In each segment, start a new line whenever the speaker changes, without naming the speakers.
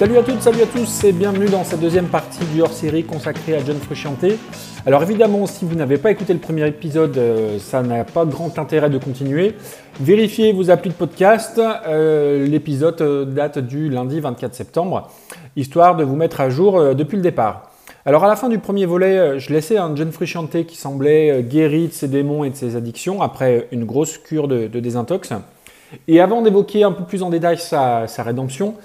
Salut à toutes, salut à tous et bienvenue dans cette deuxième partie du hors-série consacrée à John Frusciante. Alors évidemment, si vous n'avez pas écouté le premier épisode, euh, ça n'a pas grand intérêt de continuer. Vérifiez vos applis de podcast. Euh, l'épisode euh, date du lundi 24 septembre, histoire de vous mettre à jour depuis le départ. Alors à la fin du premier volet, je laissais un John Frusciante qui semblait guéri de ses démons et de ses addictions après une grosse cure de, désintox. Et avant d'évoquer un peu plus en détail sa rédemption,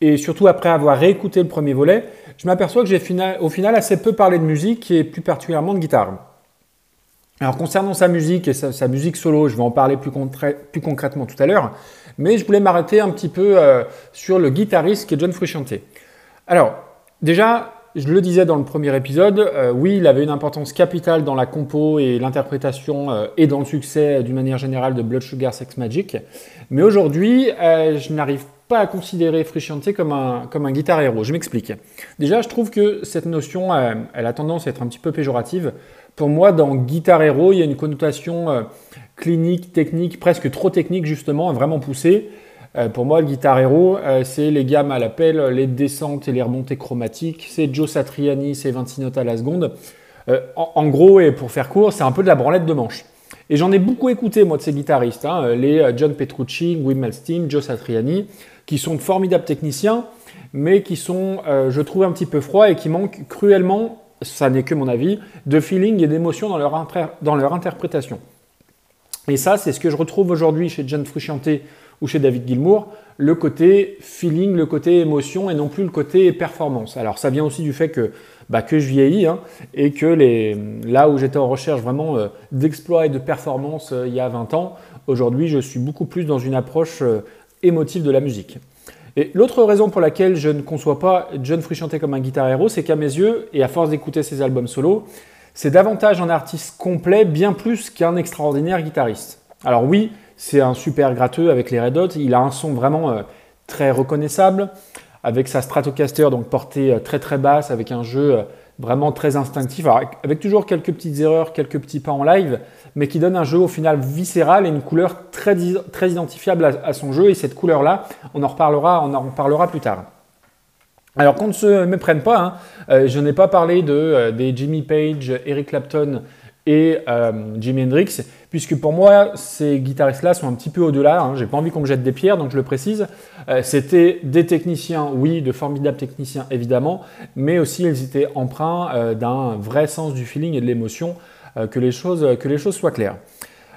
et surtout après avoir réécouté le premier volet, je m'aperçois que j'ai au final assez peu parlé de musique et plus particulièrement de guitare. Alors concernant sa musique et sa, musique solo, je vais en parler plus, concrètement tout à l'heure, mais je voulais m'arrêter un petit peu euh, sur le guitariste qui est John Frusciante. Alors déjà, je le disais dans le premier épisode, euh, oui, il avait une importance capitale dans la compo et l'interprétation euh, et dans le succès d'une manière génärale de Blood Sugar Sex Magic, mais aujourd'hui, je n'arrive pas à considérer Frusciante comme un, comme un guitar héros. Je m'explique. Déjà, je trouve que cette notion, euh, elle a tendance à être un petit peu péjorative. Pour moi, dans guitar héros, il y a une connotation euh, clinique, technique, presque trop technique justement, vraiment poussée. Euh, pour moi, le guitar héros, c'est les gammes à l'appel, les descentes et les remontées chromatiques. C'est Joe Satriani, c'est 26 notes à la seconde. En, en, gros, et pour faire court, c'est un peu de la branlette de manche. Et j'en ai beaucoup écouté, moi, de ces guitaristes, hein, les John Petrucci, Wim Malmsteen, Joe Satriani qui sont formidables techniciens, mais qui sont, euh, je trouve, un petit peu froids et qui manquent cruellement, ça n'est que mon avis, de feeling et d'émotion dans leur, dans leur interprétation. Et ça, c'est ce que je retrouve aujourd'hui chez John Frusciante ou chez David Gilmour, le côté feeling, le côté émotion et non plus le côté performance. Alors ça vient aussi du fait que, bah, que je vieillis hein, et que les, là où j'étais en recherche vraiment euh, d'exploit et de performance euh, il y a 20 ans, aujourd'hui je suis beaucoup plus dans une approche émotif de la musique. Et l'autre raison pour laquelle je ne conçois pas John Frusciante comme un guitar héros, c'est qu'à mes yeux, et à force d'écouter ses albums solo, c'est davantage un artiste complet, bien plus qu'un extraordinaire guitariste. Alors oui, c'est un super gratteux avec les Red Hot, il a un son vraiment euh, très reconnaissable, avec sa Stratocaster, donc portée euh, très très basse, avec un jeu euh, vraiment très instinctif, avec toujours quelques petites erreurs, quelques petits pas en live, mais qui donne un jeu au final viscéral et une couleur très, très identifiable à, son jeu. Et cette couleur-là, on en reparlera, on en reparlera plus tard. Alors qu'on ne se méprenne pas, hein, euh, je n'ai pas parlé de, euh, des Jimmy Page, Eric Clapton et euh, Jimi Hendrix, puisque pour moi, ces guitaristes-là sont un petit peu au-delà. Hein. J'ai pas envie qu'on me jette des pierres, donc je le précise. C'était des techniciens, oui, de formidables techniciens évidemment, mais aussi ils étaient empreints d'un vrai sens du feeling et de l'émotion que, les choses, que les choses soient claires.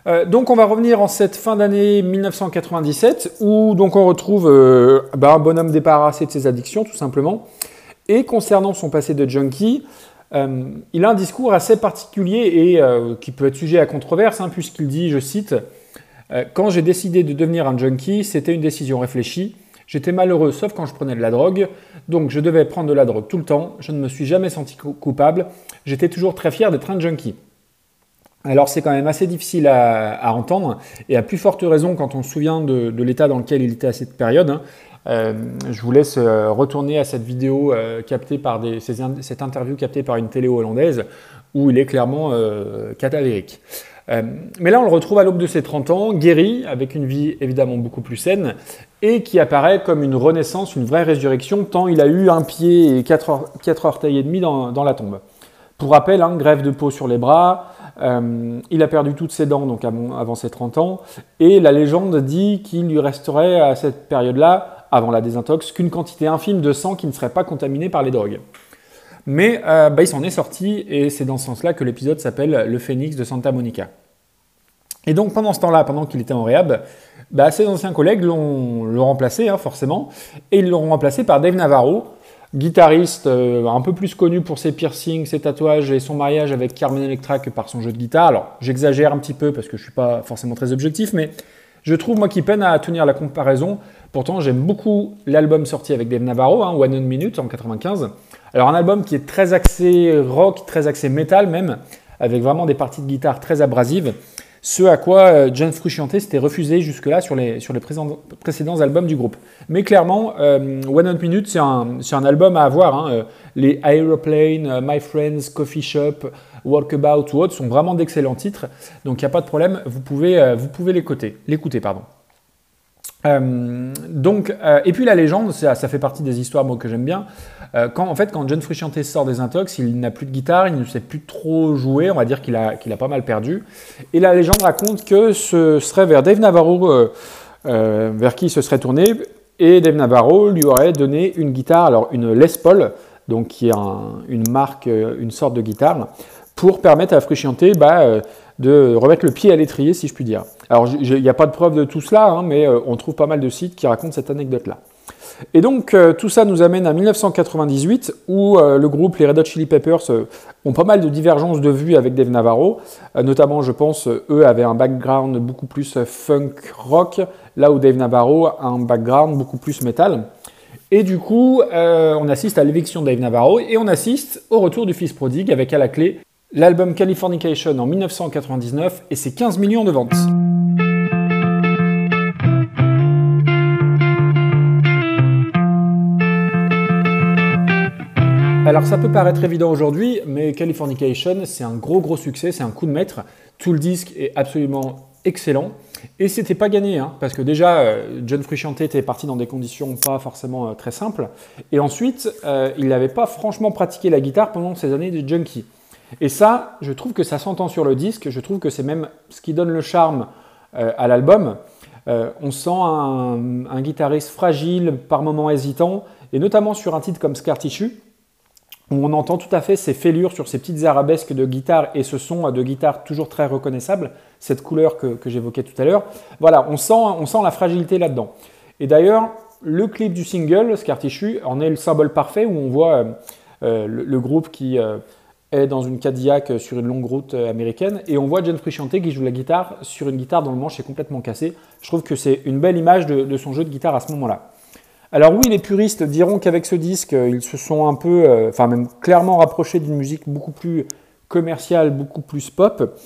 Euh, donc on va revenir en cette fin d'année 1997 où donc on retrouve euh, bah, un bonhomme débarrassé de ses addictions tout simplement. Et concernant son passé de junkie, il a un discours assez particulier et qui peut être sujet à controverse hein, puisqu'il dit, je cite, Quand j'ai décidé de devenir un junkie, c'était une décision réfléchie. J'étais malheureux sauf quand je prenais de la drogue, donc je devais prendre de la drogue tout le temps. Je ne me suis jamais senti coupable. J'étais toujours très fier d'être un junkie. Alors c'est quand même assez difficile à, entendre, et à plus forte raison quand on se souvient de, l'état dans lequel il était à cette période. Hein. Euh, je vous laisse euh, retourner à cette vidéo euh, captée par cette interview captée par une télé hollandaise, où il est clairement cadavérique. mais là, on le retrouve à l'aube de ses 30 ans, guéri, avec une vie évidemment beaucoup plus saine, et qui apparaît comme une renaissance, une vraie résurrection, tant il a eu un pied et quatre, orteils et demi dans, dans la tombe. Pour rappel, hein, grève de peau sur les bras, euh, il a perdu toutes ses dents donc avant, ses 30 ans, et la légende dit qu'il lui resterait à cette période-là, avant la désintox, qu'une quantité infime de sang qui ne serait pas contaminée par les drogues. Mais euh, bah, il s'en est sorti, et c'est dans ce sens-là que l'épisode s'appelle Le Phénix de Santa Monica. Et donc pendant ce temps-là, pendant qu'il était en réhab, bah, ses anciens collègues l'ont remplacé, hein, forcément, et ils l'ont remplacé par Dave Navarro, guitariste euh, un peu plus connu pour ses piercings, ses tatouages et son mariage avec Carmen Electra que par son jeu de guitare. Alors j'exagère un petit peu parce que je ne suis pas forcément très objectif, mais je trouve moi qui peine à tenir la comparaison. Pourtant j'aime beaucoup l'album sorti avec Dave Navarro, hein, One Minute en 95. Alors un album qui est très axé rock, très axé metal même, avec vraiment des parties de guitare très abrasives. Ce à quoi euh, John Frusciante s'était refusé jusque-là sur les, précédents albums du groupe. Mais clairement, euh, One Hot Minute, c'est un, album à avoir. Hein. Euh, les Aeroplane, My Friends, Coffee Shop, Walkabout ou autres sont vraiment d'excellents titres. Donc il n'y a pas de problème, vous pouvez, vous pouvez. Pardon. donc, et puis la légende, ça, fait partie des histoires que j'aime bien. quand, en fait, quand John Frusciante sort des intox, il n'a plus de guitare, il ne sait plus trop jouer, on va dire qu'il a, qu'il a pas mal perdu. Et la légende raconte que ce serait vers Dave Navarro vers qui il se serait tourné, et Dave Navarro lui aurait donné une guitare, alors une Les Paul, donc qui est une marque, une sorte de guitare, pour permettre à Frusciante bah, de remettre le pied à l'étrier, si je puis dire. Alors, il n'y a pas de preuve de tout cela, hein, mais euh, on trouve pas mal de sites qui racontent cette anecdote-là. Et donc, euh, tout ça nous amène à 1998, où euh, le groupe, les Red Hot Chili Peppers, ont pas mal de divergences de vues avec Dave Navarro. notamment, je pense, eux avaient un background beaucoup plus funk rock, là où Dave Navarro a un background beaucoup plus metal. Et du coup, on assiste à l'éviction de Dave Navarro et on assiste au retour du fils prodigue avec à la clé l'album Californication en 1999 et ses 15 millions de ventes. Alors ça peut paraître évident aujourd'hui, mais Californication, c'est un gros gros succès, c'est un coup de maître. Tout le disque est absolument excellent. Et c'était pas gagné, hein, parce que déjà, euh, John Frusciante était parti dans des conditions pas forcément euh, très simples. Et ensuite, euh, il n'avait pas franchement pratiqué la guitare pendant ses années de junkie. Et ça, je trouve que ça s'entend sur le disque, je trouve que c'est même ce qui donne le charme euh, à l'album. Euh, on sent un, guitariste fragile, par moments hésitant, et notamment sur un titre comme Scar Tissue, où on entend tout à fait ces fêlures sur ces petites arabesques de guitare et ce son de guitare toujours très reconnaissable, cette couleur que, j'évoquais tout à l'heure. Voilà, on sent, on sent la fragilité là-dedans. Et d'ailleurs, le clip du single, Scar Tissue, en est le symbole parfait où on voit euh, le, groupe qui est dans une Cadillac sur une longue route euh, américaine et on voit John Frusciante qui joue la guitare sur une guitare dont le manche est complètement cassé. Je trouve que c'est une belle image de, son jeu de guitare à ce moment-là. Alors oui, les puristes diront qu'avec ce disque, euh, ils se sont un peu, euh, enfin même clairement rapprochés d'une musique beaucoup plus commerciale, beaucoup plus pop.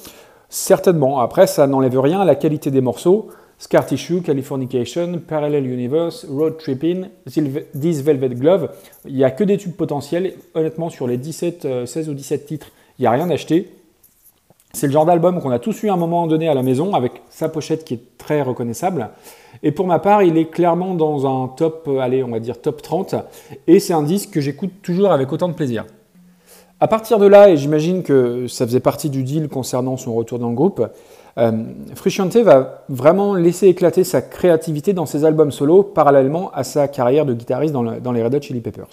Certainement. Après, ça n'enlève rien à la qualité des morceaux. Scar Tissue, Californication, Parallel Universe, Road Tripping, This Velvet Glove. Il n'y a que des tubes potentiels. Honnêtement, sur les 17, 16 euh, ou 17 titres, il n'y a rien acheté. C'est le genre d'album qu'on a tous eu à un moment donné à la maison, avec sa pochette qui est très reconnaissable. Et pour ma part, il est clairement dans un top, euh, allez, on va dire top 30. Et c'est un disque que j'écoute toujours avec autant de plaisir. À partir de là, et j'imagine que ça faisait partie du deal concernant son retour dans le groupe, euh, Frusciante va vraiment laisser éclater sa créativité dans ses albums solo, parallèlement à sa carrière de guitariste dans, les Red Hot Chili Peppers.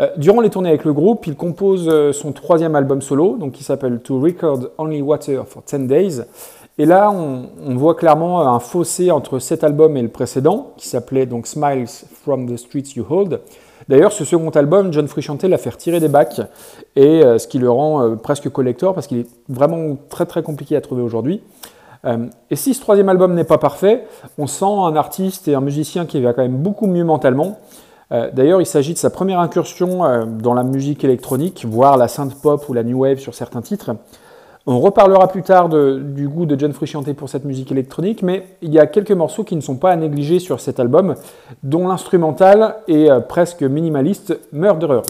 Euh, durant les tournées avec le groupe, il compose euh, son troisième album solo, donc qui s'appelle To Record Only Water for 10 Days. Et là, on, on, voit clairement un fossé entre cet album et le précédent, qui s'appelait donc Smiles from the Streets You Hold. D'ailleurs, ce second album, John Frusciante l'a fait retirer des bacs, et euh, ce qui le rend euh, presque collector, parce qu'il est vraiment très très compliqué à trouver aujourd'hui. Euh, et si ce troisième album n'est pas parfait, on sent un artiste et un musicien qui va quand même beaucoup mieux mentalement. D'ailleurs, il s'agit de sa première incursion dans la musique électronique, voire la synth pop ou la new wave sur certains titres. On reparlera plus tard du goût de John Frusciante pour cette musique électronique, mais il y a quelques morceaux qui ne sont pas à négliger sur cet album, dont l'instrumental est euh, presque minimaliste, Murderers.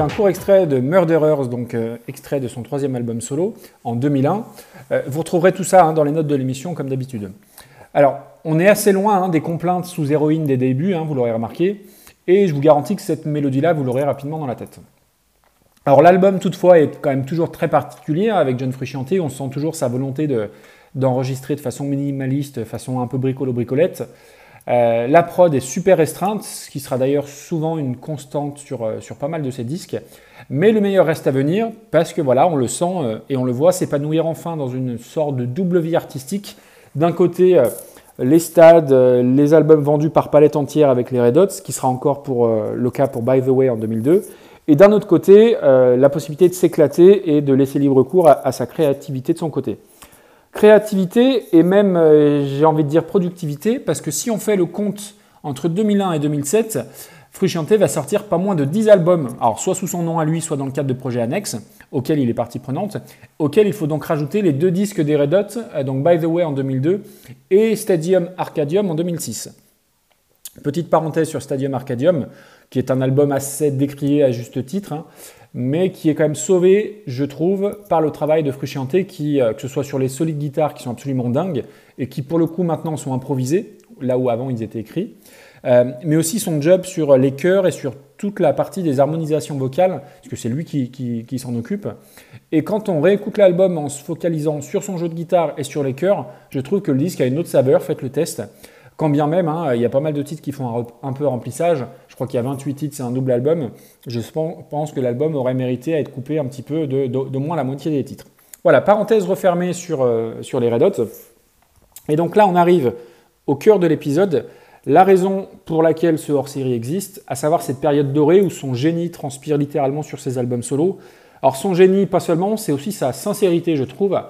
Un court extrait de Murderers, donc euh, extrait de son troisième album solo en 2001. Euh, vous retrouverez tout ça hein, dans les notes de l'émission comme d'habitude. Alors, on est assez loin hein, des complaintes sous héroïne des débuts, hein, vous l'aurez remarqué, et je vous garantis que cette mélodie-là, vous l'aurez rapidement dans la tête. Alors l'album toutefois est quand même toujours très particulier avec John Frusciante, on sent toujours sa volonté d'enregistrer de, façon minimaliste, façon un peu bricolo-bricolette. Euh, la prod est super restreinte, ce qui sera d'ailleurs souvent une constante sur, euh, sur, pas mal de ces disques. Mais le meilleur reste à venir parce que voilà, on le sent euh, et on le voit s'épanouir enfin dans une sorte de double vie artistique. D'un côté, les stades, les albums vendus par palette entière avec les Red Hot, ce qui sera encore pour, le cas pour By the Way en 2002. Et d'un autre côté, la possibilité de s'éclater et de laisser libre cours à, sa créativité de son côté. Créativité et même, j'ai envie de dire, productivité, parce que si on fait le compte entre 2001 et 2007, Frusciante va sortir pas moins de 10 albums, alors soit sous son nom à lui, soit dans le cadre de projets annexes, auxquels il est partie prenante, auxquels il faut donc rajouter les deux disques des Red Hot, euh, donc By the Way en 2002 et Stadium Arcadium en 2006. Petite parenthèse sur Stadium Arcadium, qui est un album assez décrié à juste titre, hein, mais qui est quand même sauvé, je trouve, par le travail de Frusciante, qui, euh, que ce soit sur les solides guitares qui sont absolument dingues, et qui pour le coup maintenant sont improvisés, là où avant ils étaient écrits, euh, mais aussi son job sur les chœurs et sur toute la partie des harmonisations vocales, parce que c'est lui qui, s'en occupe. Et quand on réécoute l'album en se focalisant sur son jeu de guitare et sur les chœurs, je trouve que le disque a une autre saveur, faites le test. Quand bien même, hein, il y a pas mal de titres qui font un, peu remplissage. Crois qu'il y a 28 titres, c'est un double album. Je pense que l'album aurait mérité à être coupé un petit peu de, moins la moitié des titres. Voilà, parenthèse refermée sur, euh, sur les Red Hot. Et donc là, on arrive au cœur de l'épisode la raison pour laquelle ce hors-série existe, à savoir cette période dorée où son génie transpire littéralement sur ses albums solo. Alors son génie, pas seulement, c'est aussi sa sincérité, je trouve,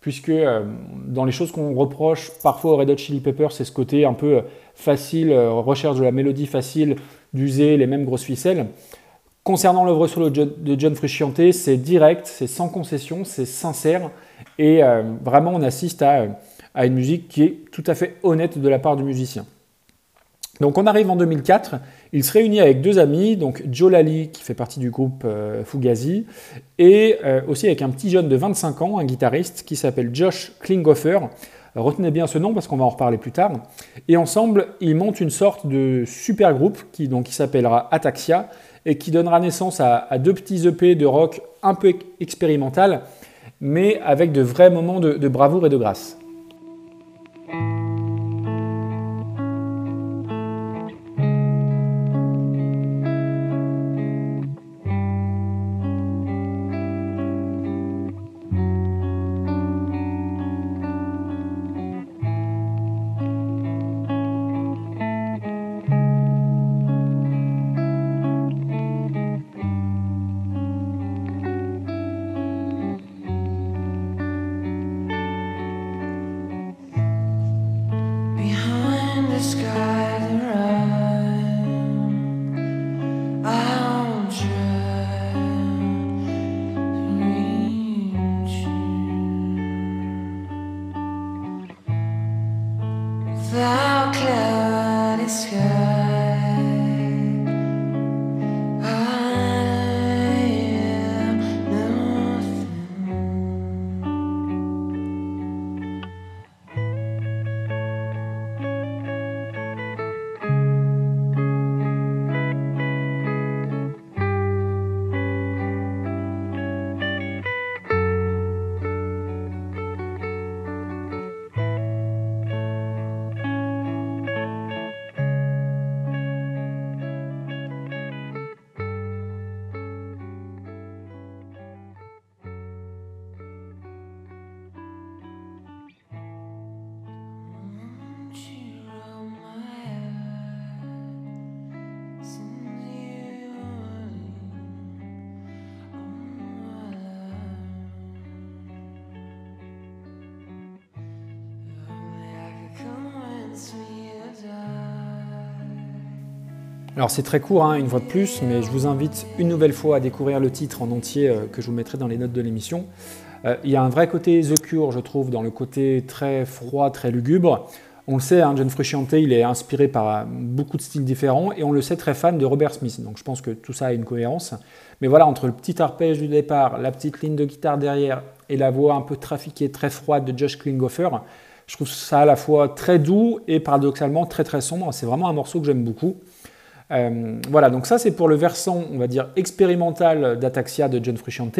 puisque euh, dans les choses qu'on reproche parfois au Red Hot Chili Peppers, c'est ce côté un peu facile, euh, recherche de la mélodie facile, d'user les mêmes grosses ficelles. Concernant l'œuvre solo de John Frusciante, c'est direct, c'est sans concession, c'est sincère, et euh, vraiment on assiste à une musique qui est tout à fait honnête de la part du musicien. Donc on arrive en 2004, il se réunit avec deux amis, donc Joe Lally qui fait partie du groupe euh, Fugazi, et euh, aussi avec un petit jeune de 25 ans, un guitariste qui s'appelle Josh Klinghoffer. Retenez bien ce nom parce qu'on va en reparler plus tard. Et ensemble, ils montent une sorte de super groupe qui, s'appellera Ataxia et qui donnera naissance à, deux petits EP de rock un peu expérimental, mais avec de vrais moments de bravoure et de grâce. the sky. Alors c'est très court, hein, une fois de plus, mais je vous invite une nouvelle fois à découvrir le titre en entier euh, que je vous mettrai dans les notes de l'émission. Euh, il y a un vrai côté The Cure, je trouve, dans le côté très froid, très lugubre. On le sait, hein, John Frusciante, il est inspiré par euh, beaucoup de styles différents, et on le sait très fan de Robert Smith. Donc je pense que tout ça a une cohérence. Mais voilà, entre le petit arpège du départ, la petite ligne de guitare derrière, et la voix un peu trafiquée, très froide de Josh Klinghoffer, je trouve ça à la fois très doux et paradoxalement très très sombre. C'est vraiment un morceau que j'aime beaucoup. Euh, voilà, donc ça c'est pour le versant, on va dire, expérimental d'Ataxia de John Frusciante.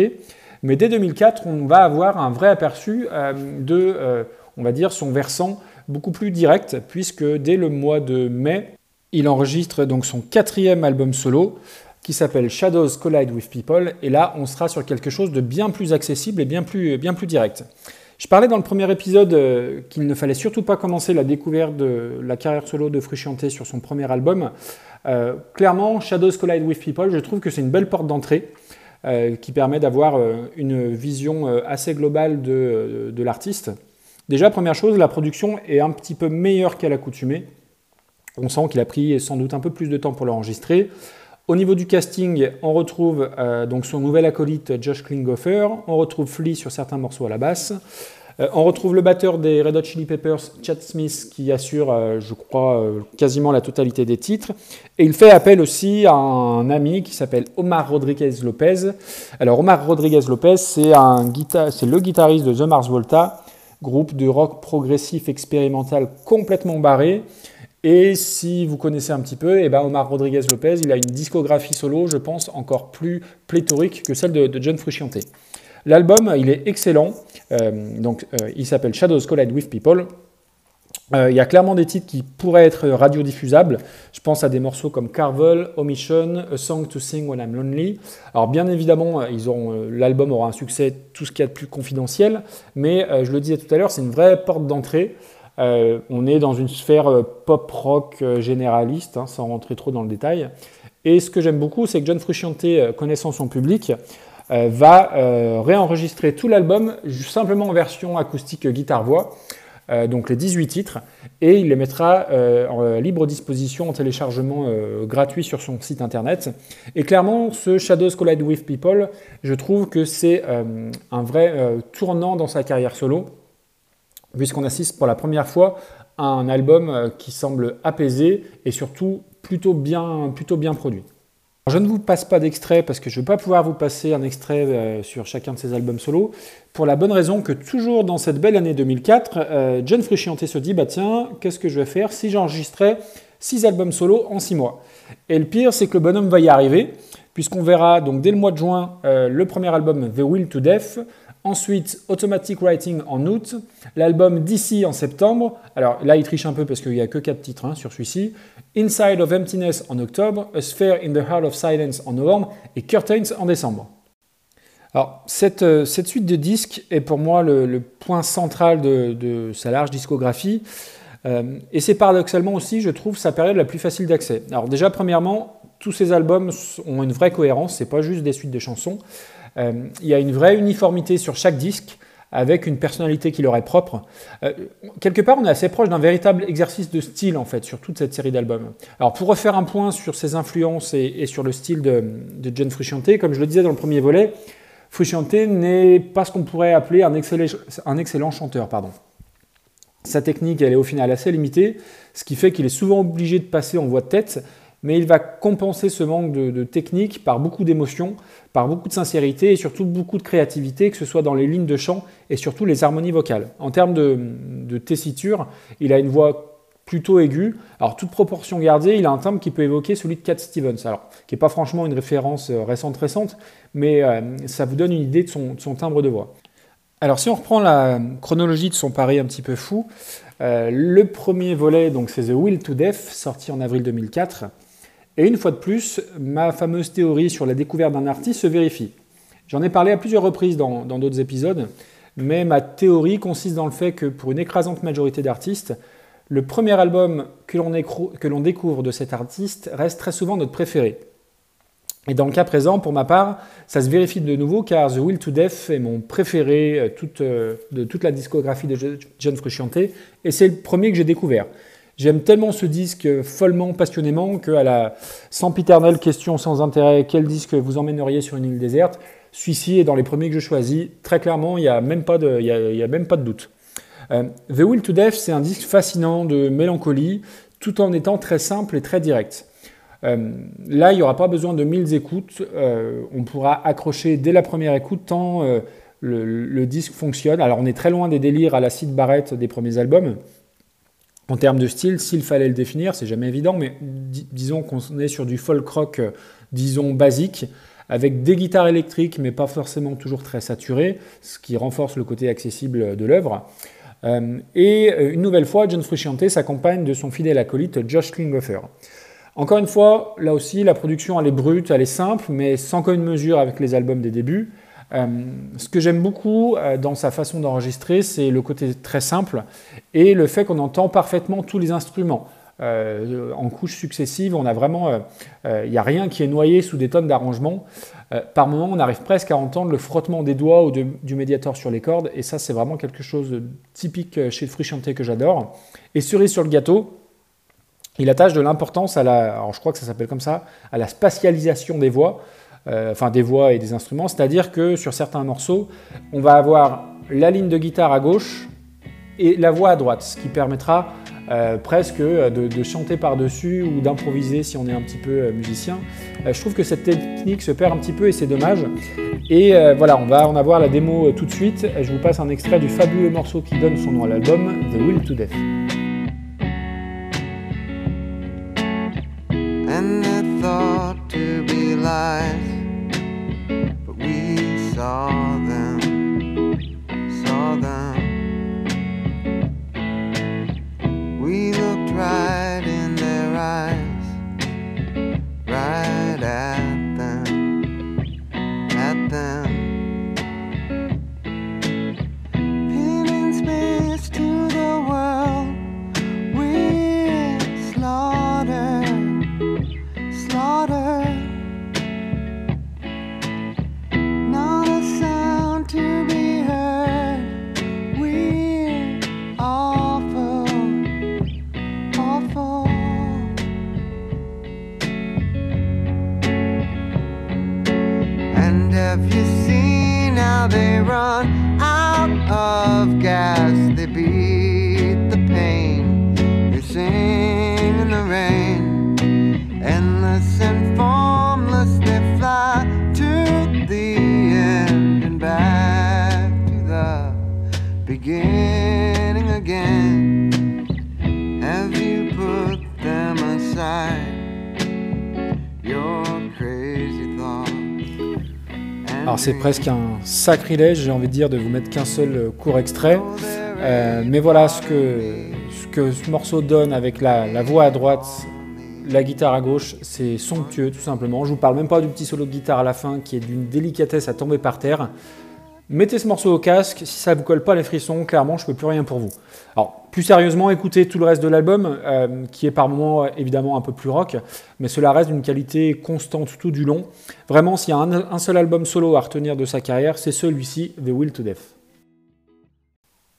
Mais dès 2004, on va avoir un vrai aperçu euh, de, euh, on va dire, son versant beaucoup plus direct, puisque dès le mois de mai, il enregistre donc son quatrième album solo qui s'appelle Shadows Collide with People. Et là, on sera sur quelque chose de bien plus accessible et bien plus, bien plus direct. Je parlais dans le premier épisode qu'il ne fallait surtout pas commencer la découverte de la carrière solo de Frusciante sur son premier album. Euh, clairement, Shadows Collide with People, je trouve que c'est une belle porte d'entrée euh, qui permet d'avoir une vision assez globale de, l'artiste. Déjà, première chose, la production est un petit peu meilleure qu'à l'accoutumée. On sent qu'il a pris sans doute un peu plus de temps pour l'enregistrer. Au niveau du casting, on retrouve euh, donc son nouvel acolyte Josh Klinghoffer, on retrouve Flea sur certains morceaux à la basse, euh, on retrouve le batteur des Red Hot Chili Peppers, Chad Smith, qui assure, euh, je crois, quasiment la totalité des titres. Et il fait appel aussi à un ami qui s'appelle Omar Rodriguez Lopez. Alors Omar Rodriguez Lopez, c'est le guitariste de The Mars Volta, groupe de rock progressif expérimental complètement barré. Et si vous connaissez un petit peu, eh ben Omar Rodriguez Lopez, il a une discographie solo, je pense, encore plus pléthorique que celle de, John Frusciante. L'album, il est excellent. Euh, donc, euh, il s'appelle Shadows Collide with People. Euh, il y a clairement des titres qui pourraient être radiodiffusables. Je pense à des morceaux comme Carvel, Omission, A Song to Sing When I'm Lonely. Alors bien évidemment, l'album aura un succès, tout ce qu'il y a de plus confidentiel, mais je le disais tout à l'heure, c'est une vraie porte d'entrée. On est dans une sphère pop-rock généraliste, hein, sans rentrer trop dans le détail. Et ce que j'aime beaucoup, c'est que John Frusciante, connaissant son public, va réenregistrer tout l'album simplement en version acoustique guitare-voix, donc les 18 titres, et il les mettra en libre disposition en téléchargement gratuit sur son site internet. Et clairement, ce Shadows Collide with People, je trouve que c'est un vrai tournant dans sa carrière solo puisqu'on assiste pour la première fois à un album euh, qui semble apaisé et surtout plutôt bien produit. Je ne vous passe pas d'extrait parce que je ne vais pas pouvoir vous passer un extrait euh, sur chacun de ces albums solo, pour la bonne raison que toujours dans cette belle année 2004, euh, John Frusciante se dit bah tiens, qu'est-ce que je vais faire si j'enregistrais 6 albums solo en 6 mois? Et le pire, c'est que le bonhomme va y arriver, puisqu'on verra donc dès le mois de juin le premier album The Will to Death, Ensuite, Automatic Writing en août, l'album DC en septembre. Alors là, il triche un peu parce qu'il n'y a que 4 titres hein, sur celui-ci. Inside of Emptiness en octobre, A Sphere in the Heart of Silence en novembre et Curtains en décembre. Alors, cette, euh, suite de disques est pour moi le, point central de, sa large discographie. Euh, et c'est paradoxalement aussi, je trouve, sa période la plus facile d'accès. Alors déjà, premièrement, tous ces albums ont une vraie cohérence, c'est pas juste des suites de chansons. Euh, il y a une vraie uniformité sur chaque disque avec une personnalité qui leur est propre. Euh, quelque part, on est assez proche d'un véritable exercice de style, en fait, sur toute cette série d'albums. Alors, pour refaire un point sur ses influences et, sur le style de, John Frusciante, comme je le disais dans le premier volet, Frusciante n'est pas ce qu'on pourrait appeler un excellent, un excellent chanteur. Pardon. Sa technique, elle est au final assez limitée, ce qui fait qu'il est souvent obligé de passer en voix de tête, mais il va compenser ce manque de, technique par beaucoup d'émotion, par beaucoup de sincérité et surtout beaucoup de créativité, que ce soit dans les lignes de chant et surtout les harmonies vocales. En termes de, tessiture, il a une voix plutôt aiguë. Alors, toute proportion gardée, il a un timbre qui peut évoquer celui de Cat Stevens, alors, qui n'est pas franchement une référence euh, récente récente, mais euh, ça vous donne une idée de son, timbre de voix. Alors, si on reprend la chronologie de son pari un petit peu fou, euh, le premier volet, donc c'est The Will to Death, sorti en avril 2004. Et une fois de plus, ma fameuse théorie sur la découverte d'un artiste se vérifie. J'en ai parlé à plusieurs reprises dans d'autres épisodes, mais ma théorie consiste dans le fait que pour une écrasante majorité d'artistes, le premier album que l'on découvre de cet artiste reste très souvent notre préféré. Et dans le cas présent, pour ma part, ça se vérifie de nouveau car The Will to Death est mon préféré euh, euh, de toute la discographie de John Frusciante et c'est le premier que j'ai découvert. J'aime tellement ce disque follement, passionnément, qu'à la sempiternelle question sans intérêt, quel disque vous emmèneriez sur une île déserte? Celui-ci est dans les premiers que je choisis. Très clairement, il n'y a, même pas de, il a même pas de doute. Euh, The Will to Death, c'est un disque fascinant de mélancolie, tout en étant très simple et très direct. Euh, là, il n'y aura pas besoin de mille écoutes. Euh, on pourra accrocher dès la première écoute tant le, le, disque fonctionne. Alors, on est très loin des délires à la Sid Barrett des premiers albums. En termes de style, s'il fallait le définir, c'est jamais évident, mais disons qu'on est sur du folk rock, euh, disons basique, avec des guitares électriques, mais pas forcément toujours très saturées, ce qui renforce le côté accessible de l'œuvre. Euh, et euh, une nouvelle fois, John Frusciante s'accompagne de son fidèle acolyte Josh Klinghoffer. Encore une fois, là aussi, la production elle est brute, elle est simple, mais sans commune mesure avec les albums des débuts, ce que j'aime beaucoup dans sa façon d'enregistrer, c'est le côté très simple et le fait qu'on entend parfaitement tous les instruments. en couches successives, on a vraiment, il n'y a rien qui est noyé sous des tonnes d'arrangements. par moment, on arrive presque à entendre le frottement des doigts ou du médiator sur les cordes, et ça, c'est vraiment quelque chose de typique chez Frusciante que j'adore. Et cerise sur le gâteau, il attache de l'importance à la, je crois que ça s'appelle comme ça, à la spatialisation des voix, euh, enfin des voix et des instruments, c'est-à-dire que sur certains morceaux, on va avoir la ligne de guitare à gauche et la voix à droite, ce qui permettra euh, presque de, de chanter par-dessus ou d'improviser si on est un petit peu euh, musicien. je trouve que cette technique se perd un petit peu et c'est dommage. Et voilà, on va en avoir la démo tout de suite. Je vous passe un extrait du fabuleux morceau qui donne son nom à l'album, The Will to Death.
we saw the
c'est presque un sacrilège, j'ai envie de dire, de vous mettre qu'un seul euh, court extrait. Euh, mais voilà ce que, ce morceau donne avec la, voix à droite, la guitare à gauche, c'est somptueux tout simplement. Je vous parle même pas du petit solo de guitare à la fin qui est d'une délicatesse à tomber par terre. Mettez ce morceau au casque, si ça ne vous colle pas les frissons, clairement, je ne peux plus rien pour vous. Alors, plus sérieusement, écoutez tout le reste de l'album, euh, qui est par moments évidemment un peu plus rock, mais cela reste d'une qualité constante tout du long. Vraiment, s'il y a un, seul album solo à retenir de sa carrière, c'est celui-ci, The Will to Death.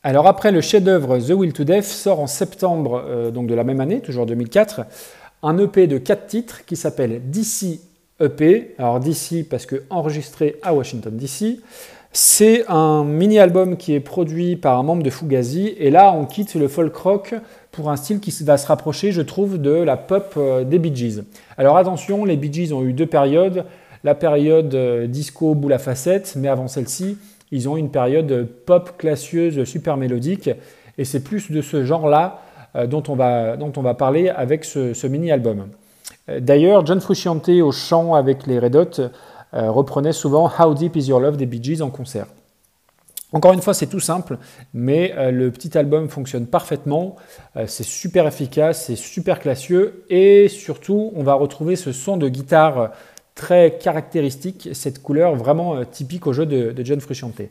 Alors après le chef-d'œuvre The Will to Death sort en septembre euh, donc de la même année, toujours 2004, un EP de 4 titres qui s'appelle DC EP. Alors DC parce que enregistré à Washington DC. C'est un mini-album qui est produit par un membre de Fugazi, et là on quitte le folk rock pour un style qui va se rapprocher, je trouve, de la pop euh, des Bee Gees. Alors attention, les Bee Gees ont eu deux périodes, la période euh, disco boule à facettes, mais avant celle-ci, ils ont eu une période pop classieuse, super mélodique, et c'est plus de ce genre-là euh, dont, on va, dont on va parler avec ce, ce mini-album. D'ailleurs, John Frusciante au chant avec les Red Hot euh, reprenait souvent How Deep Is Your Love des Bee Gees en concert. Encore une fois, c'est tout simple, mais euh, le petit album fonctionne parfaitement. Euh, c'est super efficace, c'est super classieux et surtout, on va retrouver ce son de guitare très caractéristique, cette couleur vraiment typique au jeu de, de John Frusciante.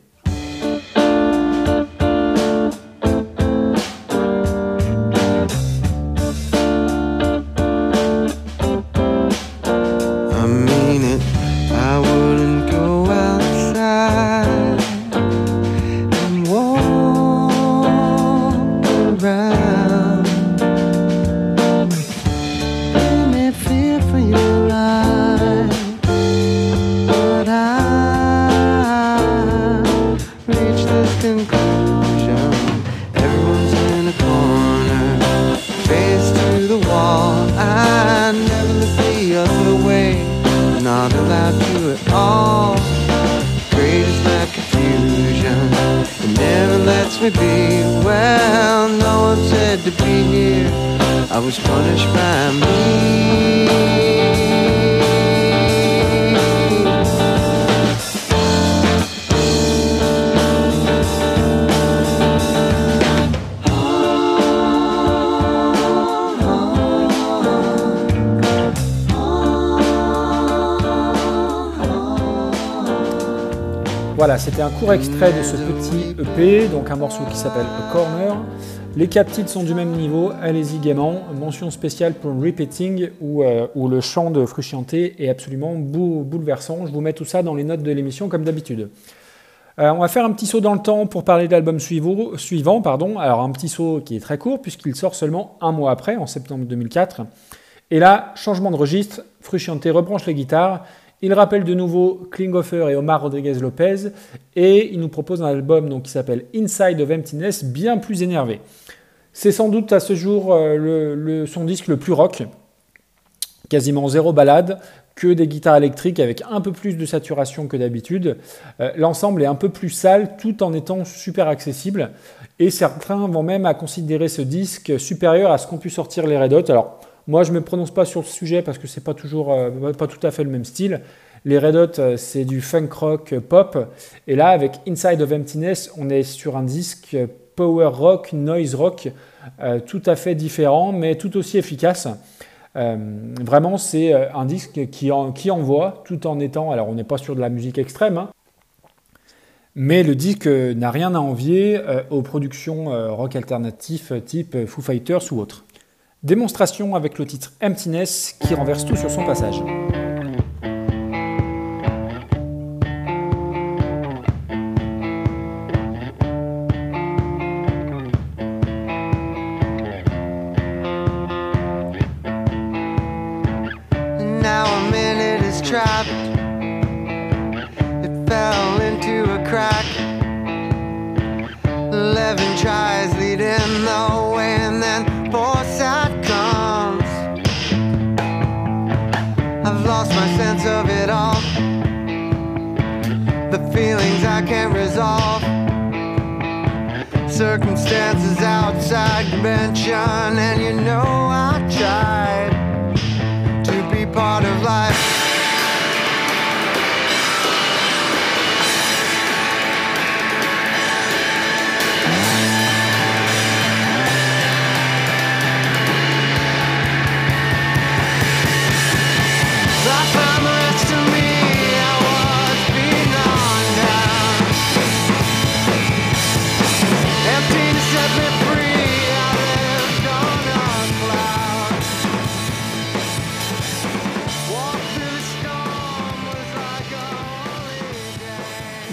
Voilà, c'était un court extrait de ce petit EP, donc un morceau qui s'appelle Corner. Les titres sont du même niveau, allez-y gaiement. Mention spéciale pour Repeating, où, euh, le chant de Frusciante est absolument bouleversant. Je vous mets tout ça dans les notes de l'émission comme d'habitude. Euh, on va faire un petit saut dans le temps pour parler de l'album suivant. Pardon. Alors un petit saut qui est très court puisqu'il sort seulement un mois après, en septembre 2004. Et là, changement de registre, Frusciante rebranche les guitares il rappelle de nouveau Klinghoffer et Omar Rodriguez Lopez et il nous propose un album qui s'appelle Inside of Emptiness, bien plus énervé. C'est sans doute à ce jour euh, son disque le plus rock, quasiment zéro balade, que des guitares électriques avec un peu plus de saturation que d'habitude. Euh, l'ensemble est un peu plus sale tout en étant super accessible. Et certains vont même à considérer ce disque supérieur à ce qu'ont pu sortir les Red Hot. Alors, moi, je ne me prononce pas sur le sujet parce que c'est pas toujours, euh, pas tout à fait le même style. Les Red Hot, c'est du funk rock pop. Et là, avec Inside of Emptiness, on est sur un disque power rock, noise rock, tout à fait différent, mais tout aussi efficace. vraiment, c'est un disque qui, envoie, tout en étant. Alors, on n'est pas sur de la musique extrême, hein, mais le disque n'a rien à envier aux productions rock alternatifs type Foo Fighters ou autres. Démonstration avec le titre Emptiness qui renverse tout sur son passage.
tries leading the way, and then foresight comes. I've lost my sense of it all. The feelings I can't resolve.
Circumstances outside convention, and you know I tried to be part of life.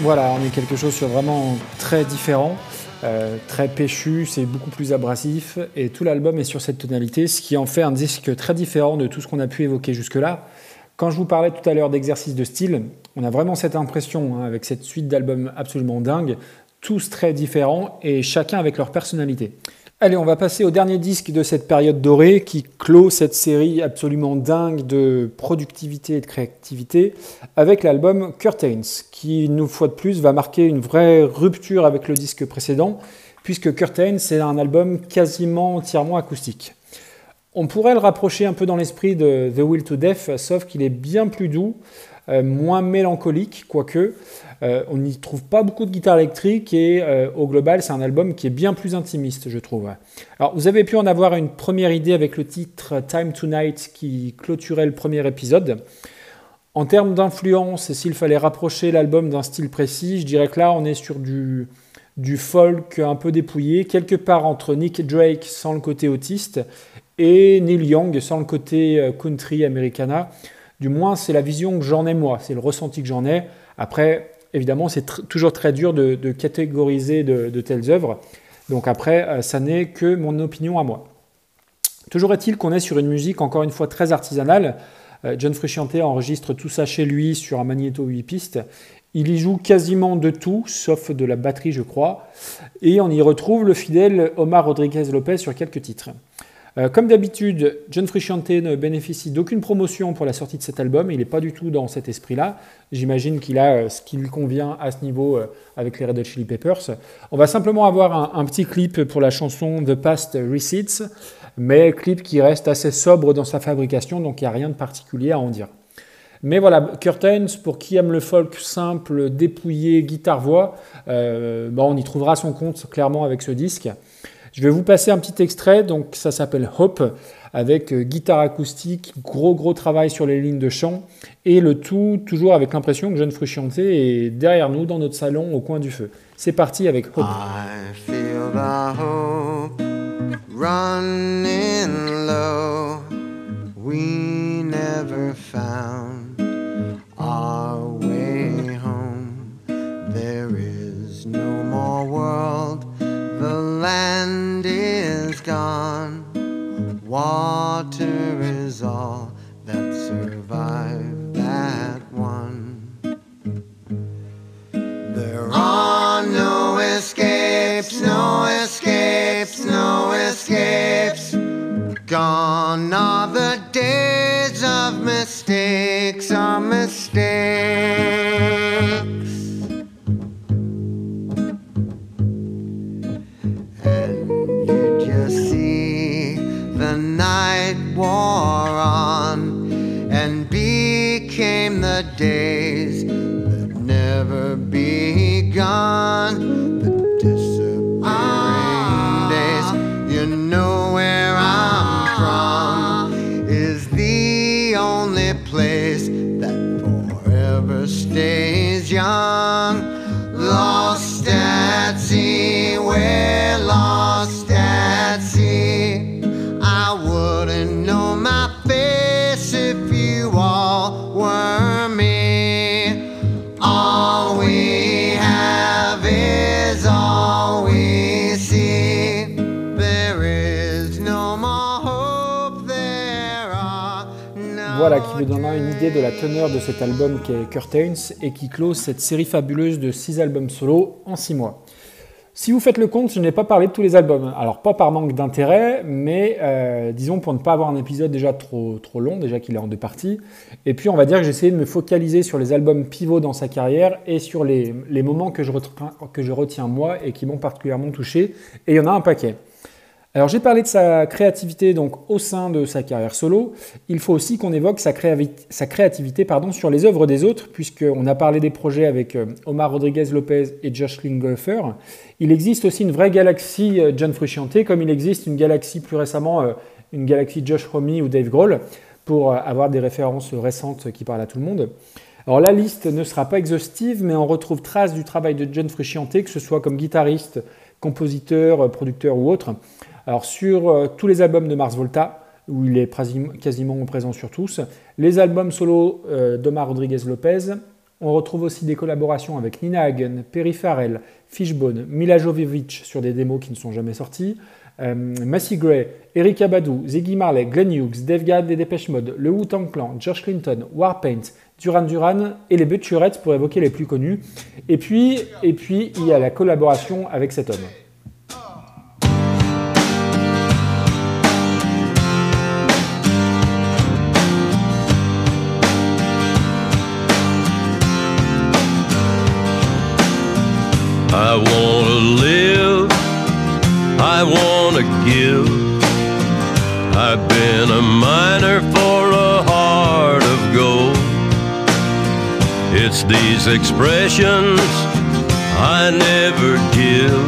Voilà, on est quelque chose sur vraiment très différent, euh, très péchu, c'est beaucoup plus abrasif, et tout l'album est sur cette tonalité, ce qui en fait un disque très différent de tout ce qu'on a pu évoquer jusque-là. Quand je vous parlais tout à l'heure d'exercice de style, on a vraiment cette impression, hein, avec cette suite d'albums absolument dingue, tous très différents et chacun avec leur personnalité. Allez, on va passer au dernier disque de cette période dorée qui clôt cette série absolument dingue de productivité et de créativité avec l'album Curtains, qui, une fois de plus, va marquer une vraie rupture avec le disque précédent, puisque Curtains, c'est un album quasiment entièrement acoustique. On pourrait le rapprocher un peu dans l'esprit de The Will to Death, sauf qu'il est bien plus doux, euh, moins mélancolique, quoique. Euh, on n'y trouve pas beaucoup de guitare électrique et euh, au global, c'est un album qui est bien plus intimiste, je trouve. Alors, vous avez pu en avoir une première idée avec le titre Time Tonight qui clôturait le premier épisode. En termes d'influence, s'il fallait rapprocher l'album d'un style précis, je dirais que là, on est sur du, du folk un peu dépouillé, quelque part entre Nick Drake sans le côté autiste et Neil Young sans le côté country americana. Du moins, c'est la vision que j'en ai moi, c'est le ressenti que j'en ai. Après, évidemment, c'est toujours très dur de, catégoriser de, telles œuvres. Donc après, euh, ça n'est que mon opinion à moi. Toujours est-il qu'on est sur une musique, encore une fois, très artisanale. Euh, John Frusciante enregistre tout ça chez lui sur un magnéto 8 pistes. Il y joue quasiment de tout, sauf de la batterie, je crois. Et on y retrouve le fidèle Omar Rodriguez Lopez sur quelques titres. Euh, comme d'habitude, John Frusciante ne bénéficie d'aucune promotion pour la sortie de cet album. Il n'est pas du tout dans cet esprit-là. J'imagine qu'il a euh, ce qui lui convient à ce niveau euh, avec les Red Hot Chili Peppers. On va simplement avoir un, petit clip pour la chanson The Past Receipts, mais clip qui reste assez sobre dans sa fabrication, donc il n'y a rien de particulier à en dire. Mais voilà, Curtains, pour qui aime le folk simple, dépouillé, guitare-voix, on y trouvera son compte clairement avec ce disque. Je vais vous passer un petit extrait, donc ça s'appelle Hope. avec euh, guitare acoustique, gros gros travail sur les lignes de chant, et le tout toujours avec l'impression que John Frusciante est derrière nous dans notre salon au coin du feu. C'est parti avec Hope.
I feel hope running low. We never found gone. Water
Voilà qui vous donnera une idée de la teneur de cet album qui est Curtains et qui close cette série fabuleuse de 6 albums solo en 6 mois. Si vous faites le compte, je n'ai pas parlé de tous les albums. Alors pas par manque d'intérêt, mais euh, disons pour ne pas avoir un épisode déjà trop, long, déjà qu'il est en deux parties. Et puis on va dire que j'ai essayé de me focaliser sur les albums pivots dans sa carrière et sur les, les moments que je, retiens, que je retiens moi et qui m'ont particulièrement touché. Et il y en a un paquet. Alors j'ai parlé de sa créativité donc au sein de sa carrière solo. Il faut aussi qu'on évoque sa, créativité pardon, sur les œuvres des autres, puisqu'on a parlé des projets avec euh, Omar Rodriguez Lopez et Josh Klinghoffer. Il existe aussi une vraie galaxie euh, John Frusciante, comme il existe une galaxie plus récemment, euh, une galaxie Josh Homme ou Dave Grohl, pour avoir des références récentes qui parlent à tout le monde. Alors la liste ne sera pas exhaustive, mais on retrouve trace du travail de John Frusciante, que ce soit comme guitariste, compositeur, producteur ou autre. Alors sur euh, tous les albums de Mars Volta, où il est quasiment présent sur tous, les albums solo euh, d'Omar Rodriguez Lopez, on retrouve aussi des collaborations avec Nina Hagen, Perry Farrell, Fishbone, Mila Jovovich sur des démos qui ne sont jamais sorties, euh, Gray, Eric Abadou, Ziggy Marley, Glenn Hughes, Dave Gadd et Depeche Mode, le Wu-Tang Clan, George Clinton, Warpaint, Duran Duran et les Butcherettes pour évoquer les plus connus. Et puis il y a la collaboration avec cet homme.
I wanna live, I wanna give. I've been a miner for a heart of gold. It's these expressions I never give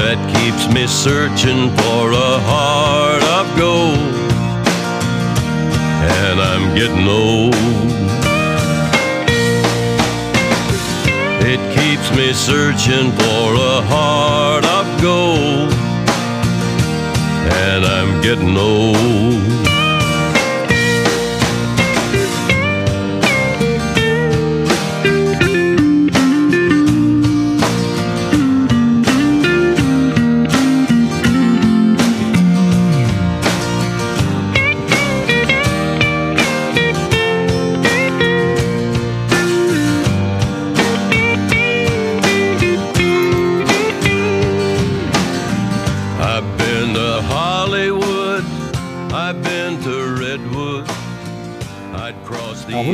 that keeps me searching for a heart of gold. And I'm getting old. It keeps me searching for a heart of gold. And I'm getting old.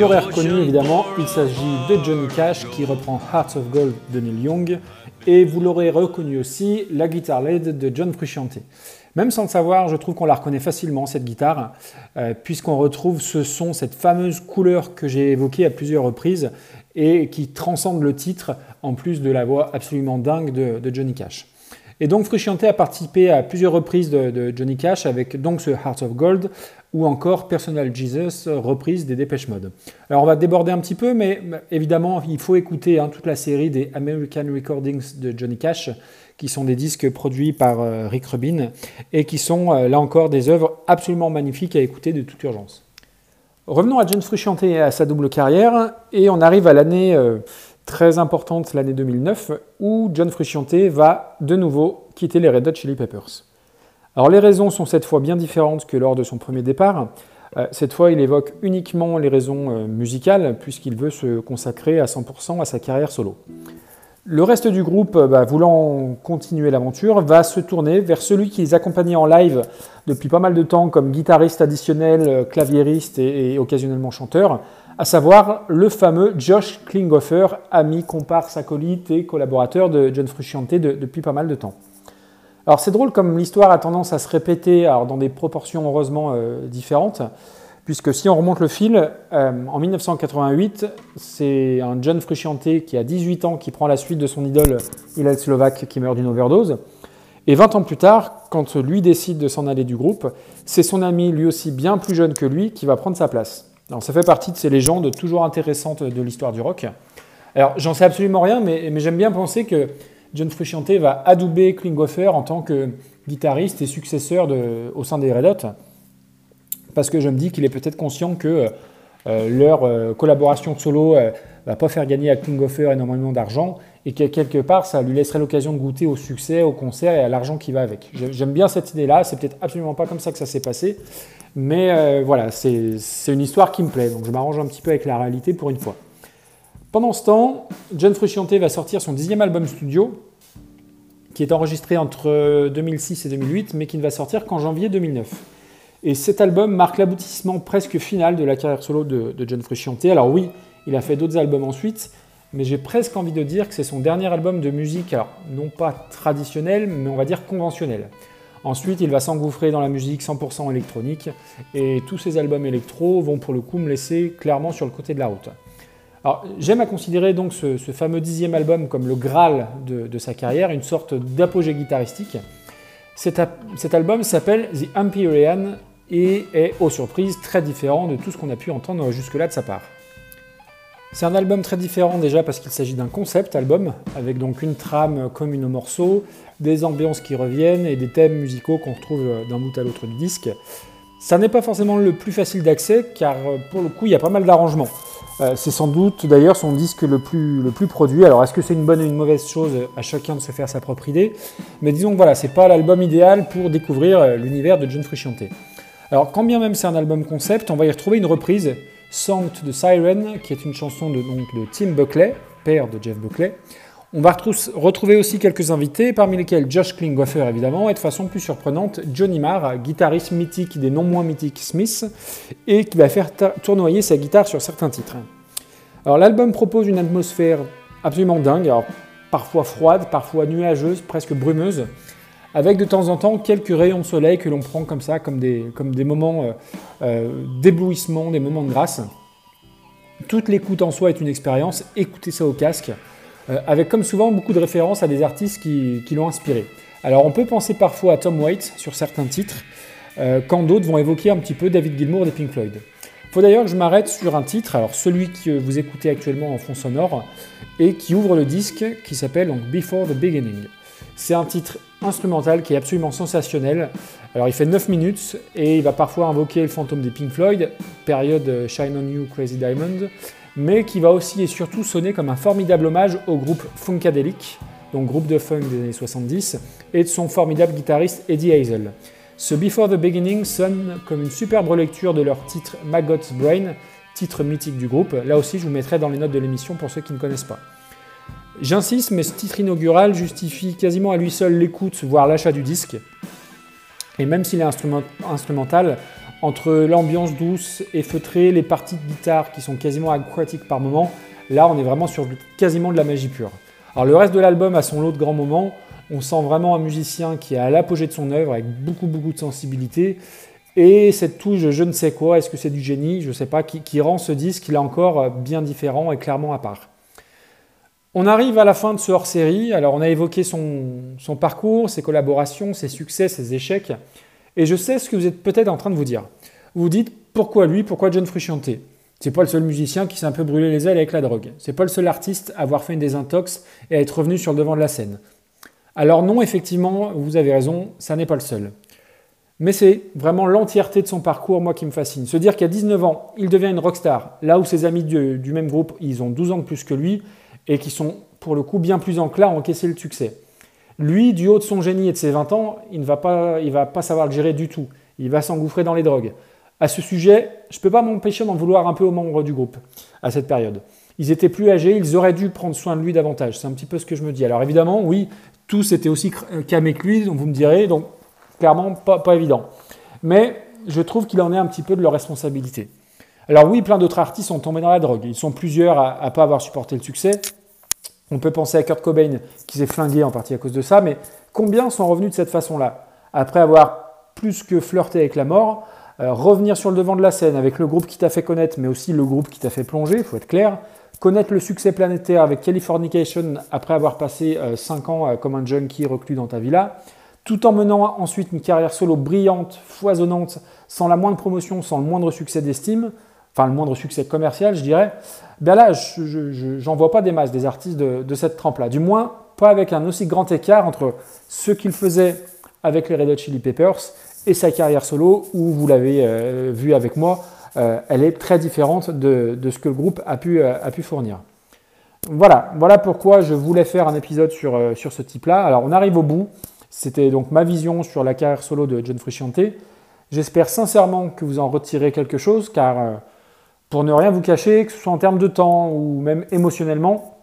L'aurez reconnu évidemment, il s'agit de Johnny Cash qui reprend Hearts of Gold de Neil Young et vous l'aurez reconnu aussi la guitare lead de John Frusciante. Même sans le savoir, je trouve qu'on la reconnaît facilement cette guitare euh, puisqu'on retrouve ce son, cette fameuse couleur que j'ai évoquée à plusieurs reprises et qui transcende le titre en plus de la voix absolument dingue de Johnny Cash. Et donc Frusciante a participé à plusieurs reprises de, Johnny Cash avec donc ce Heart of Gold ou encore Personal Jesus, reprise des Dépêche Mode. Alors on va déborder un petit peu, mais évidemment il faut écouter hein, toute la série des American Recordings de Johnny Cash, qui sont des disques produits par euh, Rick Rubin et qui sont euh, là encore des œuvres absolument magnifiques à écouter de toute urgence. Revenons à James Frusciante et à sa double carrière, et on arrive à l'année euh, très importante, l'année 2009, où John Frusciante va de nouveau quitter les Red Hot Chili Peppers. Alors les raisons sont cette fois bien différentes que lors de son premier départ. Euh, cette fois, il évoque uniquement les raisons euh, musicales, puisqu'il veut se consacrer à 100% à sa carrière solo. Le reste du groupe, euh, bah, voulant continuer l'aventure, va se tourner vers celui qui les accompagnait en live depuis pas mal de temps comme guitariste additionnel, claviériste et occasionnellement chanteur, à savoir le fameux Josh Klinghoffer, ami, comparse, acolyte et collaborateur de John Frusciante depuis pas mal de temps. Alors c'est drôle comme l'histoire a tendance à se répéter alors dans des proportions heureusement euh, différentes, puisque si on remonte le fil, euh, en 1988, c'est un John Frusciante qui a 18 ans qui prend la suite de son idole Hillel Slovak qui meurt d'une overdose. Et 20 ans plus tard, quand lui décide de s'en aller du groupe, c'est son ami, lui aussi bien plus jeune que lui, qui va prendre sa place. Alors, ça fait partie de ces légendes toujours intéressantes de l'histoire du rock. Alors, j'en sais absolument rien, mais, j'aime bien penser que John Frusciante va adouber Klinghoffer en tant que guitariste et successeur au sein des Red Hot, parce que je me dis qu'il est peut-être conscient que euh, leur euh, collaboration solo ne euh, va pas faire gagner à Klinghoffer énormément d'argent et que quelque part ça lui laisserait l'occasion de goûter au succès, au concert et à l'argent qui va avec. J'aime bien cette idée-là, c'est peut-être absolument pas comme ça que ça s'est passé, mais euh, voilà, c'est une histoire qui me plaît, donc je m'arrange un petit peu avec la réalité pour une fois. Pendant ce temps, John Frusciante va sortir son dixième album studio, qui est enregistré entre 2006 et 2008, mais qui ne va sortir qu'en janvier 2009. Et cet album marque l'aboutissement presque final de la carrière solo de, John Frusciante. Alors oui, il a fait d'autres albums ensuite, mais j'ai presque envie de dire que c'est son dernier album de musique, non pas traditionnel, mais on va dire conventionnel. Ensuite, il va s'engouffrer dans la musique 100% électronique et tous ces albums électro vont pour le coup me laisser clairement sur le côté de la route. J'aime à considérer donc ce, fameux dixième album comme le Graal de, sa carrière, une sorte d'apogée guitaristique. Cet, cet album s'appelle The Empyrean et est, aux surprises, très différent de tout ce qu'on a pu entendre jusque-là de sa part. C'est un album très différent déjà parce qu'il s'agit d'un concept album, avec donc une trame commune aux morceaux, des ambiances qui reviennent et des thèmes musicaux qu'on retrouve d'un bout à l'autre du disque. Ça n'est pas forcément le plus facile d'accès car euh, pour le coup il y a pas mal d'arrangements. Euh, c'est sans doute d'ailleurs son disque le plus, produit. Alors est-ce que c'est une bonne ou une mauvaise chose à chacun de se faire sa propre idée? Mais disons que voilà, c'est pas l'album idéal pour découvrir euh, l'univers de John Frusciante. Alors quand bien même c'est un album concept, on va y retrouver une reprise Song to the Siren, qui est une chanson de, donc, de Tim Buckley, père de Jeff Buckley. On va retrouver aussi quelques invités, parmi lesquels Josh Klinghoffer évidemment, et de façon plus surprenante, Johnny Marr, guitariste mythique des non moins mythiques Smiths, et qui va faire tournoyer sa guitare sur certains titres. Alors l'album propose une atmosphère absolument dingue, parfois froide, parfois nuageuse, presque brumeuse, avec de temps en temps quelques rayons de soleil que l'on prend comme ça, comme des, comme des moments euh, euh, d'éblouissement, des moments de grâce. Toute l'écoute en soi est une expérience, écoutez ça au casque, euh, avec comme souvent beaucoup de références à des artistes qui, l'ont inspiré. Alors on peut penser parfois à Tom Waits sur certains titres, quand d'autres vont évoquer un petit peu David Gilmour des Pink Floyd. Faut d'ailleurs que je m'arrête sur un titre, alors celui que vous écoutez actuellement en fond sonore, et qui ouvre le disque, qui s'appelle Before the Beginning. C'est un titre instrumental qui est absolument sensationnel. Alors il fait 9 minutes et il va parfois invoquer le fantôme des Pink Floyd, période Shine on You Crazy Diamond, mais qui va aussi et surtout sonner comme un formidable hommage au groupe Funkadelic, donc groupe de funk des années 70, et de son formidable guitariste Eddie Hazel. Ce Before the Beginning sonne comme une superbe lecture de leur titre Maggot's Brain, titre mythique du groupe. Là aussi, je vous mettrai dans les notes de l'émission pour ceux qui ne connaissent pas. J'insiste, mais ce titre inaugural justifie quasiment à lui seul l'écoute, voire l'achat du disque. Et même s'il est instrumental, entre l'ambiance douce et feutrée, les parties de guitare qui sont quasiment aquatiques par moment, là on est vraiment sur quasiment de la magie pure. Alors le reste de l'album a son lot de grands moments, on sent vraiment un musicien qui est à l'apogée de son œuvre avec beaucoup beaucoup de sensibilité et cette touche je ne sais quoi, est-ce que c'est du génie, je ne sais pas, qui, qui rend ce disque là encore bien différent et clairement à part. On arrive à la fin de ce hors-série. Alors, on a évoqué son, parcours, ses collaborations, ses succès, ses échecs. Et je sais ce que vous êtes peut-être en train de vous dire. Vous vous dites pourquoi lui, pourquoi John Frusciante? C'est pas le seul musicien qui s'est un peu brûlé les ailes avec la drogue. C'est pas le seul artiste à avoir fait une désintox et à être revenu sur le devant de la scène. Alors non, effectivement, vous avez raison, ça n'est pas le seul. Mais c'est vraiment l'entièreté de son parcours, moi, qui me fascine. Se dire qu'à 19 ans, il devient une rockstar, là où ses amis du, même groupe, ils ont 12 ans de plus que lui, et qui sont, pour le coup, bien plus enclins à encaisser le succès. Lui, du haut de son génie et de ses 20 ans, il ne va pas, il va pas savoir le gérer du tout. Il va s'engouffrer dans les drogues. À ce sujet, je ne peux pas m'empêcher d'en vouloir un peu aux membres du groupe, à cette période. Ils étaient plus âgés, ils auraient dû prendre soin de lui davantage. C'est un petit peu ce que je me dis. Alors évidemment, oui, tous étaient aussi camés que lui, donc vous me direz, donc clairement pas, pas évident. Mais je trouve qu'il en est un petit peu de leur responsabilité. Alors oui, plein d'autres artistes sont tombés dans la drogue. Ils sont plusieurs à ne pas avoir supporté le succès. On peut penser à Kurt Cobain qui s'est flingué en partie à cause de ça, mais combien sont revenus de cette façon-là? Après avoir plus que flirté avec la mort, euh, revenir sur le devant de la scène avec le groupe qui t'a fait connaître, mais aussi le groupe qui t'a fait plonger, il faut être clair, connaître le succès planétaire avec Californication après avoir passé 5 euh, ans euh, comme un junkie reclus dans ta villa, tout en menant ensuite une carrière solo brillante, foisonnante, sans la moindre promotion, sans le moindre succès d'estime, enfin le moindre succès commercial, je dirais, ben là, j'en vois pas des masses des artistes de, cette trempe-là. Du moins, pas avec un aussi grand écart entre ce qu'il faisait avec les Red Hot Chili Peppers et sa carrière solo, où vous l'avez euh, vu avec moi, euh, elle est très différente de, ce que le groupe a pu, euh, a pu fournir. Voilà, voilà pourquoi je voulais faire un épisode sur, sur ce type-là. Alors, on arrive au bout. C'était donc ma vision sur la carrière solo de John Frusciante. J'espère sincèrement que vous en retirez quelque chose, car pour ne rien vous cacher, que ce soit en termes de temps ou même émotionnellement,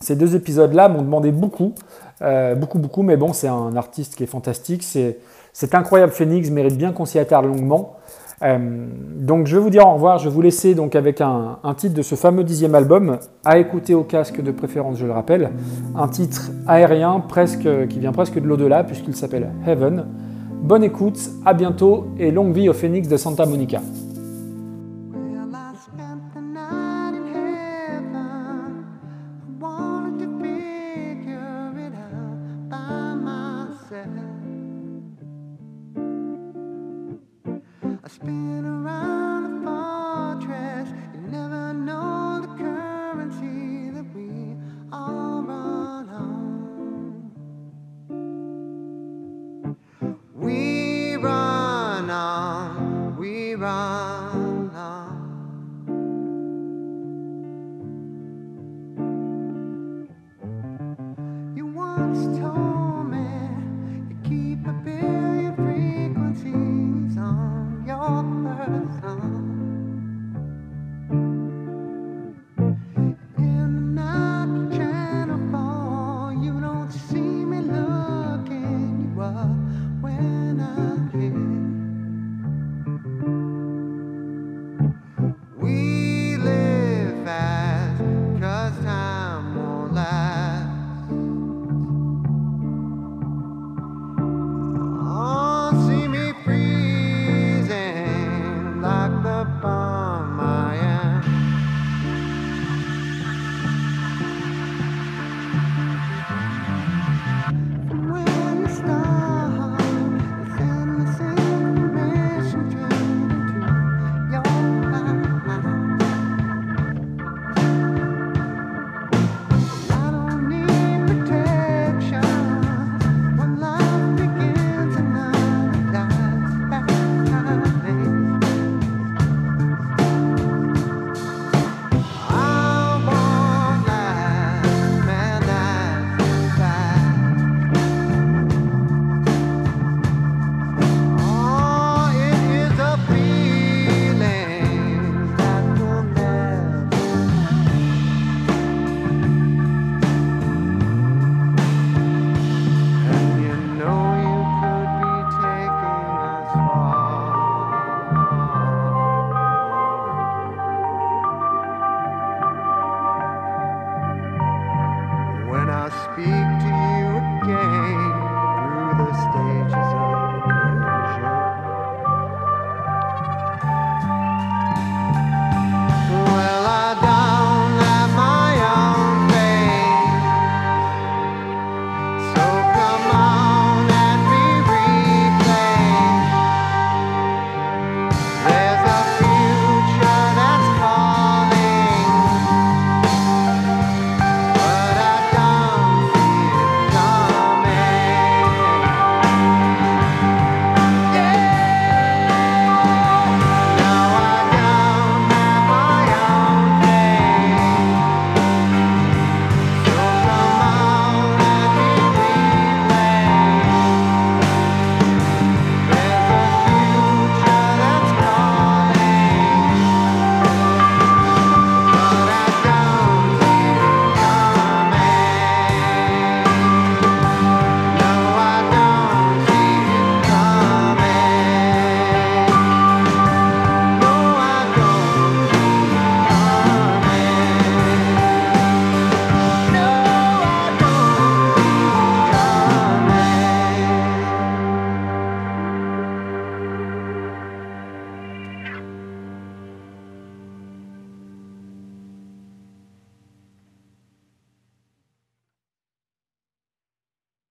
ces deux épisodes-là m'ont demandé beaucoup, euh, beaucoup, beaucoup, mais bon, c'est un artiste qui est fantastique, c'est cet incroyable phénix mérite bien qu'on s'y attarde longuement. Euh, donc je vais vous dire au revoir, je vais vous laisser donc avec un, un, titre de ce fameux dixième album, à écouter au casque de préférence, je le rappelle, un titre aérien presque, qui vient presque de l'au-delà puisqu'il s'appelle Heaven. Bonne écoute, à bientôt et longue vie au phénix de Santa Monica.